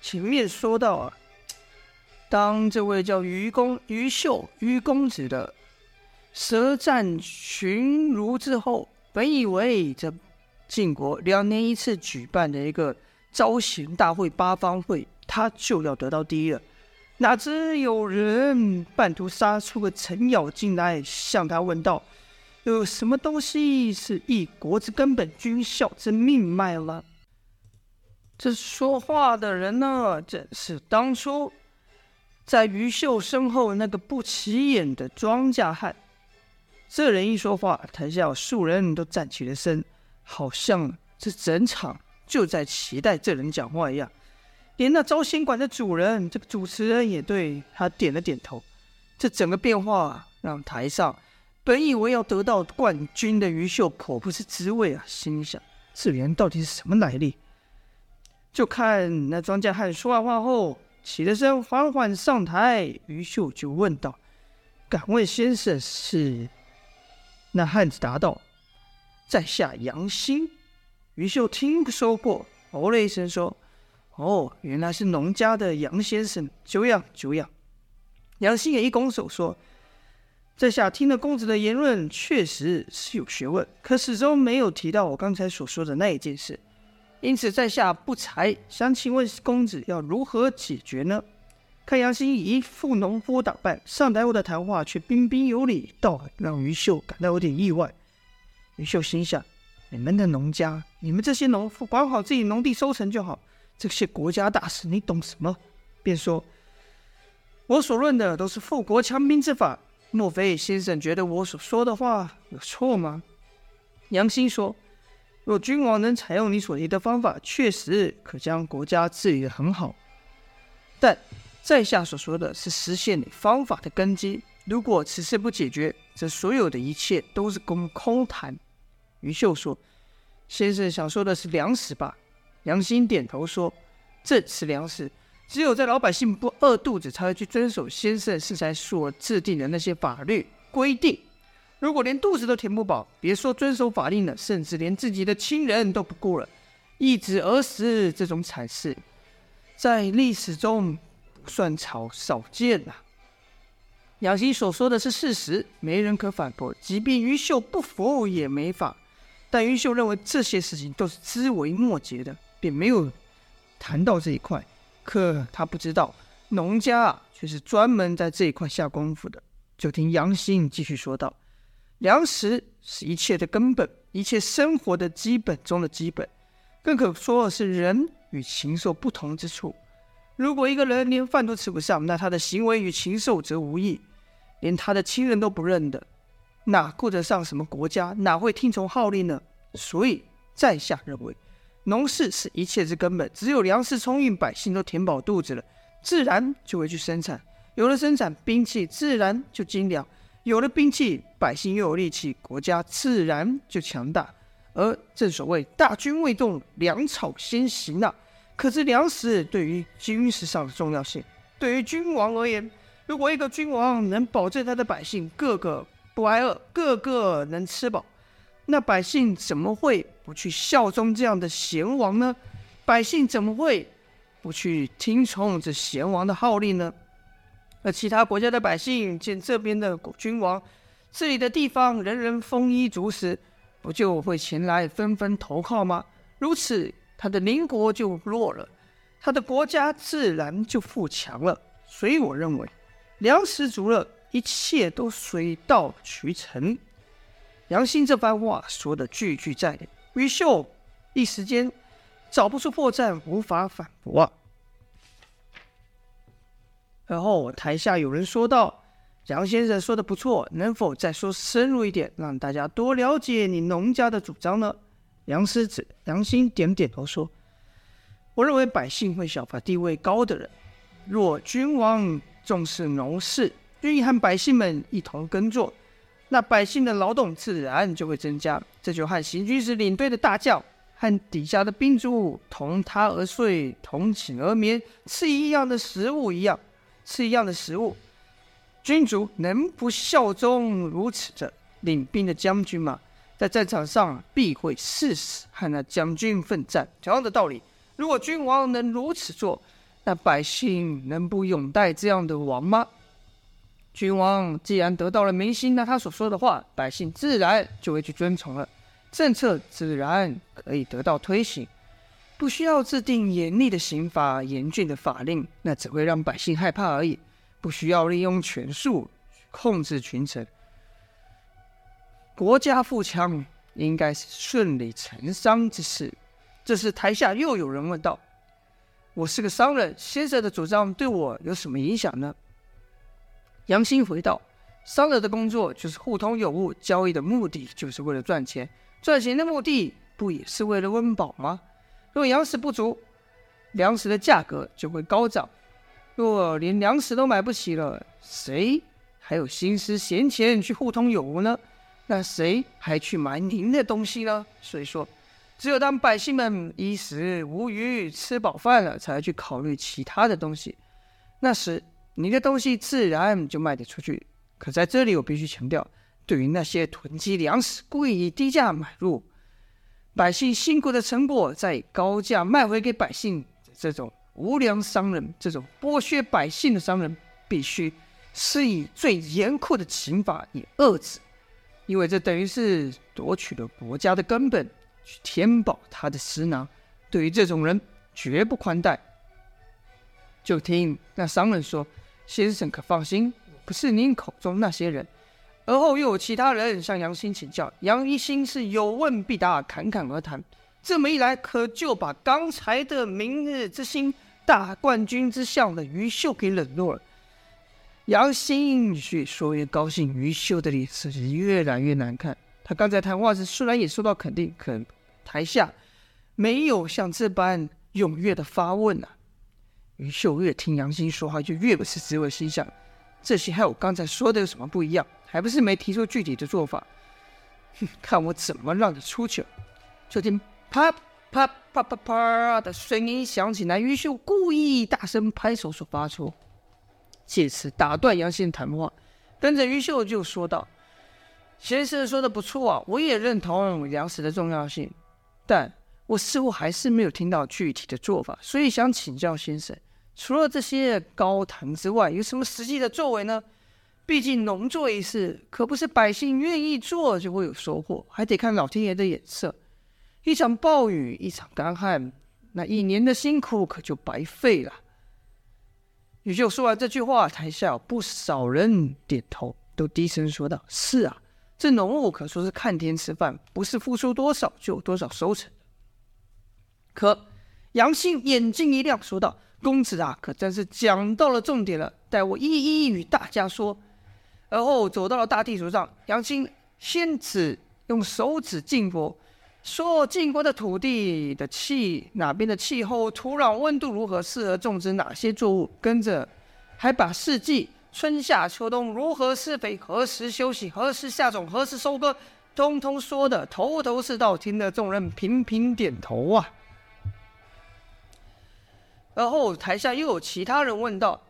前面说到啊，当这位叫于公于秀于公子的舌战群儒之后，本以为这晋国两年一次举办的一个招贤大会八方会，他就要得到第一了。哪知有人半途杀出个程咬金来，向他问道：“有什么东西是一国之根本，军校之命脉了？”这说话的人呢，正是当初在于秀身后那个不起眼的庄稼汉。这人一说话，台下数人都站起了身，好像这整场就在期待这人讲话一样。连那招新馆的主人，这个主持人也对他点了点头。这整个变化让台上本以为要得到冠军的于秀颇不是滋味啊，心想这人到底是什么来历？就看那庄稼汉说完话后，起了身，缓缓上台。于秀就问道：“敢问先生是？”那汉子答道：“在下杨兴。”于秀听说过，哦了一声说。哦，原来是农家的杨先生，久仰久仰。杨兴也一拱手说：“在下听了公子的言论，确实是有学问，可始终没有提到我刚才所说的那一件事，因此在下不才，想请问公子要如何解决呢？”看杨兴一副农夫打扮，上台后的谈话却彬彬有礼，倒让于秀感到有点意外。于秀心想：“你们的农家，你们这些农夫，管好自己农地收成就好。”这些国家大事你懂什么？便说：“我所论的都是富国强兵之法，莫非先生觉得我所说的话有错吗？”杨兴说：“若君王能采用你所提的方法，确实可将国家治理得很好。但在下所说的是实现你方法的根基。如果此事不解决，这所有的一切都是空空谈。”于秀说：“先生想说的是粮食吧？”杨兴点头说：“正是粮食，只有在老百姓不饿肚子，才会去遵守先生适才所制定的那些法律规定。如果连肚子都填不饱，别说遵守法令了，甚至连自己的亲人都不顾了，一子而死这种惨事，在历史中不算少少见呐。”杨兴所说的是事实，没人可反驳，即便于秀不服也没法。但于秀认为这些事情都是枝微末节的。便没有谈到这一块，可他不知道农家啊却是专门在这一块下功夫的。就听杨兴继续说道：“粮食是一切的根本，一切生活的基本中的基本，更可说的是人与禽兽不同之处。如果一个人连饭都吃不上，那他的行为与禽兽则无异，连他的亲人都不认得，哪顾得上什么国家？哪会听从号令呢？所以，在下认为。”农事是一切之根本，只有粮食充裕，百姓都填饱肚子了，自然就会去生产。有了生产，兵器自然就精良；有了兵器，百姓又有力气，国家自然就强大。而正所谓“大军未动，粮草先行”啊。可是粮食对于军事上的重要性，对于君王而言，如果一个君王能保证他的百姓个个不挨饿，个个能吃饱。那百姓怎么会不去效忠这样的贤王呢？百姓怎么会不去听从这贤王的号令呢？而其他国家的百姓见这边的君王治理的地方人人丰衣足食，不就会前来纷纷投靠吗？如此，他的邻国就弱了，他的国家自然就富强了。所以，我认为粮食足了，一切都水到渠成。杨兴这番话说的句句在理，于秀一时间找不出破绽，无法反驳啊。然后台下有人说道：“杨先生说的不错，能否再说深入一点，让大家多了解你农家的主张呢？”杨师子杨兴点点头说：“我认为百姓会效法地位高的人，若君王重视农事，愿意和百姓们一同耕作。”那百姓的劳动自然就会增加，这就和行军时领队的大将和底下的兵卒同榻而睡、同寝而眠、吃一样的食物一样，吃一样的食物。君主能不效忠如此的领兵的将军吗？在战场上必会誓死和那将军奋战。同样的道理，如果君王能如此做，那百姓能不拥戴这样的王吗？君王既然得到了民心，那他所说的话，百姓自然就会去遵从了，政策自然可以得到推行。不需要制定严厉的刑法、严峻的法令，那只会让百姓害怕而已。不需要利用权术控制群臣，国家富强应该是顺理成章之事。这时台下又有人问道：“我是个商人，先生的主张对我有什么影响呢？”杨兴回道：“商人的工作就是互通有无，交易的目的就是为了赚钱，赚钱的目的不也是为了温饱吗？”若粮食不足，粮食的价格就会高涨。若连粮食都买不起了，谁还有心思闲钱去互通有无呢？那谁还去买您的东西呢？所以说，只有当百姓们衣食无虞、吃饱饭了，才去考虑其他的东西。那时，你的东西自然就卖得出去。可在这里，我必须强调，对于那些囤积粮食、故意低价买入。百姓辛苦的成果再高价卖回给百姓，这种无良商人，这种剥削百姓的商人，必须施以最严酷的刑罚以遏制，因为这等于是夺取了国家的根本，去填饱他的食囊。对于这种人，绝不宽待。就听那商人说：“先生可放心，不是您口中那些人。”而后又有其他人向杨兴请教，杨一兴是有问必答，侃侃而谈。这么一来，可就把刚才的明日之星、大冠军之相的于秀给冷落了。杨兴越说越高兴，于秀的脸色是越来越难看。他刚才谈话时虽然也受到肯定，可台下没有像这般踊跃的发问啊。于秀越听杨兴说话，就越不是滋味，心想：这些和我刚才说的有什么不一样？还不是没提出具体的做法，哼，看我怎么让你出去！就听啪啪啪啪啪的声音响起来，于秀故意大声拍手所发出，借此打断杨兴谈话。跟着于秀就说道：“先生说的不错啊，我也认同粮食的重要性，但我似乎还是没有听到具体的做法，所以想请教先生，除了这些高谈之外，有什么实际的作为呢？”毕竟农作一事，可不是百姓愿意做就会有收获，还得看老天爷的眼色。一场暴雨，一场干旱，那一年的辛苦可就白费了。于秀说完这句话，台下不少人点头，都低声说道：“是啊，这农务可说是看天吃饭，不是付出多少就有多少收成。”可杨兴眼睛一亮，说道：“公子啊，可真是讲到了重点了，待我一一与大家说。”而后走到了大地图上，杨青先指用手指晋国，说晋国的土地的气哪边的气候、土壤温度如何，适合种植哪些作物。跟着还把四季春夏秋冬如何施肥、何时休息、何时下种、何时收割，通通说的头头是道，听得众人频频点头啊。而后台下又有其他人问道。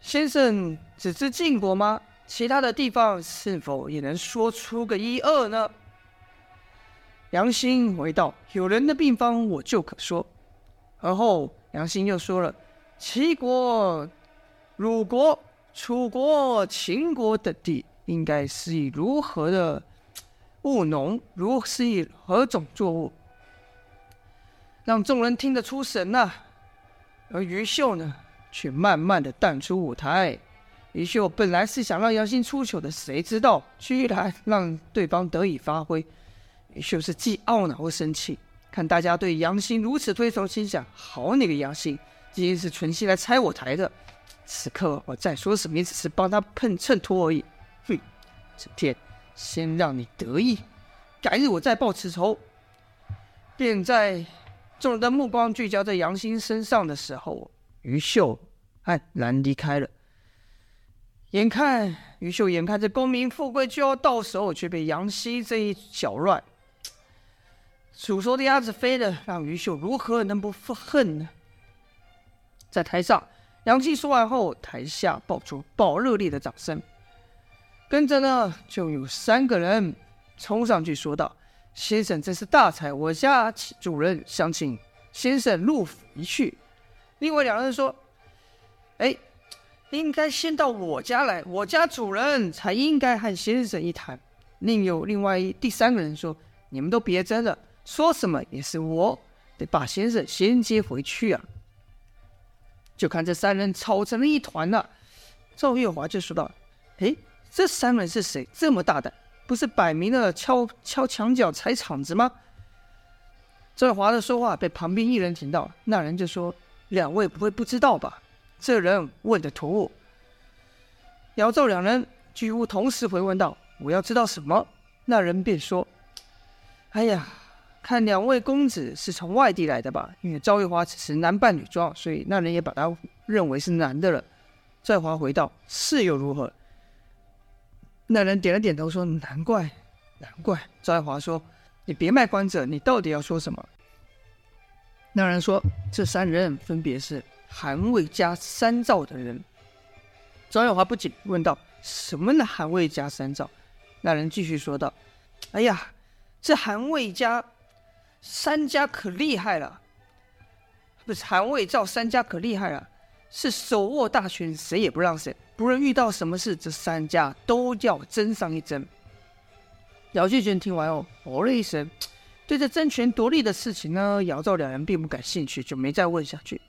先生只知晋国吗？其他的地方是否也能说出个一二呢？杨兴回道：“有人的病方，我就可说。”而后杨兴又说了：“齐国、鲁国、楚国、秦国等地，应该是以如何的务农，如是以何种作物，让众人听得出神呐、而于秀呢？”却慢慢的淡出舞台。于秀本来是想让杨欣出糗的，谁知道居然让对方得以发挥。于秀是既懊恼又生气，看大家对杨欣如此推崇，心想：好你个杨欣，今天是存心来拆我台的。此刻我再说什么，也只是帮他碰衬托而已。哼，今天先让你得意，改日我再报此仇。便在众人的目光聚焦在杨欣身上的时候。于秀黯然离开了。眼看于秀眼看着功名富贵就要到手，却被杨希这一搅乱，煮熟的鸭子飞了，让于秀如何能不恨呢？在台上，杨希说完后，台下爆出爆热烈的掌声。跟着呢，就有三个人冲上去说道：“先生真是大才，我家主人想请先生入府一叙。”另外两人说：“哎，应该先到我家来，我家主人才应该和先生一谈。”另有另外一第三个人说：“你们都别争了，说什么也是我得把先生先接回去啊。”就看这三人吵成了一团了。赵月华就说道：“哎，这三人是谁？这么大胆，不是摆明了敲敲墙角踩场子吗？”赵月华的说话被旁边一人听到，那人就说。两位不会不知道吧？这人问的突兀。姚赵两人几乎同时回问道：“我要知道什么？”那人便说：“哎呀，看两位公子是从外地来的吧？因为赵月华只是男扮女装，所以那人也把他认为是男的了。”赵华回道：“是又如何？”那人点了点头说：“难怪，难怪。”赵月华说：“你别卖关子，你到底要说什么？”那人说：“这三人分别是韩魏家三赵的人。”张耀华不解问道：“什么呢？韩魏家三赵？”那人继续说道：“哎呀，这韩魏家三家可厉害了，不是韩魏赵三家可厉害了，是手握大权，谁也不让谁。不论遇到什么事，这三家都要争上一争。”姚建军听完后，哦了一声。对这争权夺利的事情呢，姚赵两人并不感兴趣，就没再问下去。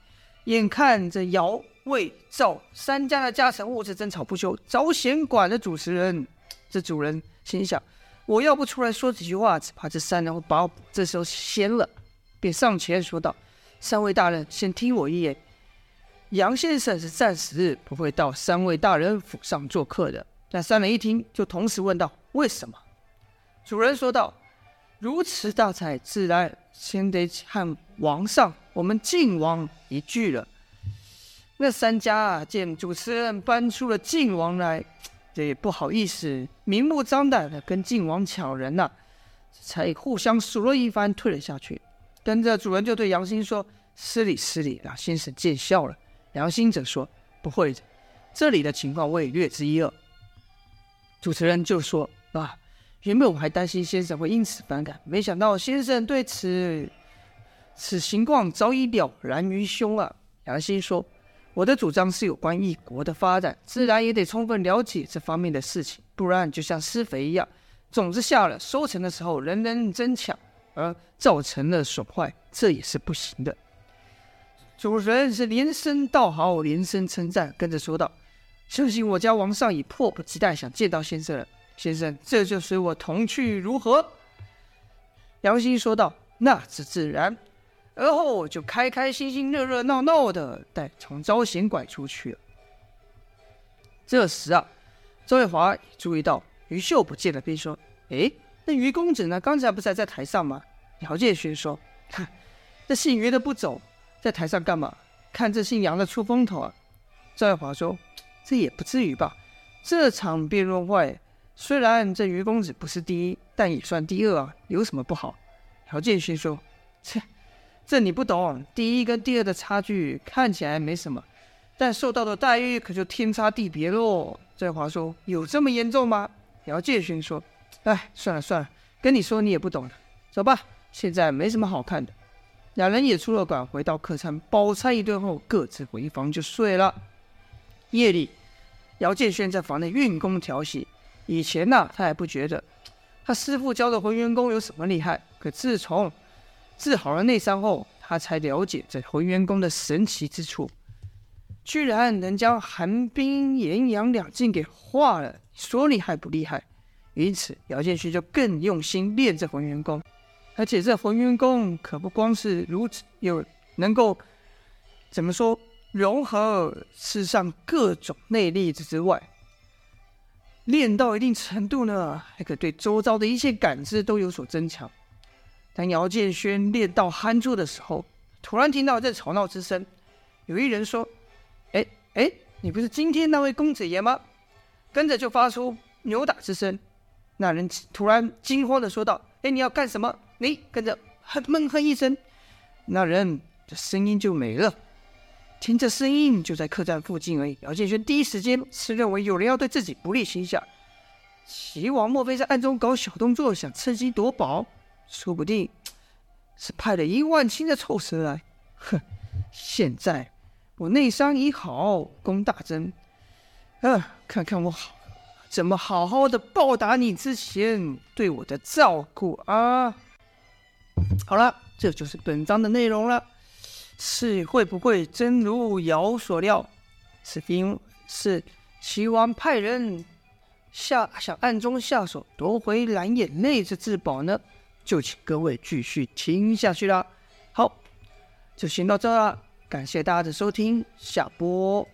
眼看着姚魏赵三家的家臣物质争吵不休，招贤馆的主持人，这主人心想：我要不出来说几句话，只怕这三人会把我这时候掀了。便上前说道：“三位大人，先听我一言。杨先生是暂时不会到三位大人府上做客的。”那三人一听，就同时问道：“为什么？”主人说道。如此大才，自然先得和王上我们晋王一聚了。那三家啊，见主持人搬出了晋王来，这也不好意思，明目张胆的跟晋王抢人呐、才互相数落一番，退了下去。跟着主人就对杨兴说：“失礼失礼，让先生见笑了。”杨兴则说：“不会的，这里的情况我也略知一二。”主持人就说：“啊。”原本我还担心先生会因此反感，没想到先生对此此情况早已了然于胸啊。杨兴说：“我的主张是有关一国的发展，自然也得充分了解这方面的事情，不然就像施肥一样，种子下了，收成的时候人人争抢，而造成了损坏，这也是不行的。”主人是连声道好，连声称赞，跟着说道：“相信我家王上已迫不及待想见到先生了。”先生，这就随我同去如何？杨兴说道：“那是自然。”而后就开开心心、热热闹闹的带从招贤馆出去了。这时啊，赵月华也注意到于秀不见了，便说：“哎，那于公子呢？刚才不是还在台上吗？”姚建勋说：“哼，这姓于的不走，在台上干嘛？看这姓杨的出风头啊！”赵月华说：“这也不至于吧？这场辩论会。”虽然这于公子不是第一，但也算第二啊，有什么不好？姚建勋说：“切，这你不懂。第一跟第二的差距看起来没什么，但受到的待遇可就天差地别喽。”这话说有这么严重吗？姚建勋说：“哎，算了算了，跟你说你也不懂的，走吧。现在没什么好看的。”两人也出了馆，回到客栈，饱餐一顿后，各自回房就睡了。夜里，姚建勋在房内运功调息。以前呢、他还不觉得他师傅教的浑元功有什么厉害。可自从治好了内伤后，他才了解这浑元功的神奇之处，居然能将寒冰炎阳两境给化了。说厉害不厉害？因此，姚建勋就更用心练这浑元功。而且这浑元功可不光是如此，有能够怎么说融合世上各种内力之外。练到一定程度呢，还可对周遭的一切感知都有所增强。当姚建轩练到酣住的时候，突然听到这吵闹之声，有一人说：“哎哎，你不是今天那位公子爷吗？”跟着就发出扭打之声。那人突然惊慌的说道：“哎，你要干什么？”你跟着哼闷哼一声，那人的声音就没了。听这声音就在客栈附近而已。姚建轩第一时间是认为有人要对自己不利，心想：齐王莫非在暗中搞小动作，想趁机夺宝？说不定是派了一万青的臭蛇来。哼！现在我内伤已好，功大增。啊，看看我好怎么好好的报答你之前对我的照顾啊！好了，这就是本章的内容了。是会不会真如尧所料？是因是齐王派人下想暗中下手夺回蓝眼泪这至宝呢？就请各位继续听下去啦。好，就先到这啦，感谢大家的收听，下播。